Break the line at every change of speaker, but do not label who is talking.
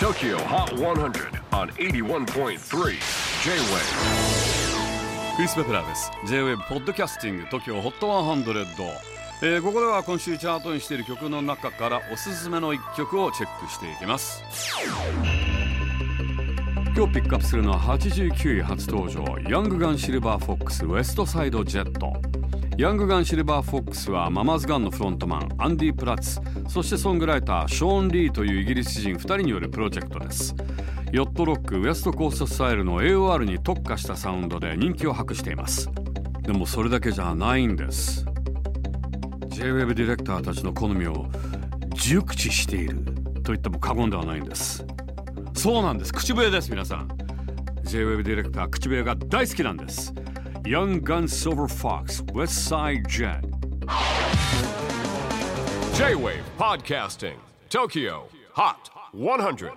TOKYO HOT 100 on 81.3 J-WAVE
クリス・ペプラーです。J-WAVE ポッドキャスティング TOKYO HOT 100、えーここでは今週チャートインしている曲の中からおすすめの一曲をチェックしていきます。今日ピックアップするのは89位初登場 Young Gun Silver Fox West Side Jet Young Gun Silver Fox は Mamas Gun のフロントマンアンディ・プラッツそしてソングライターショーン・リーというイギリス人2人によるプロジェクトです。ヨットロックウエストコーストスタイルの AOR に特化したサウンドで人気を博しています。でもそれだけじゃないんです。J-WAVE ディレクターたちの好みを熟知していると言っても過言ではないんです。そうなんです。口笛です皆さん。J-WAVE ディレクター口笛が大好きなんです。Young Gun Silver Fox West Side Jet
J-WAVE PODCASTING TOKYO HOT 100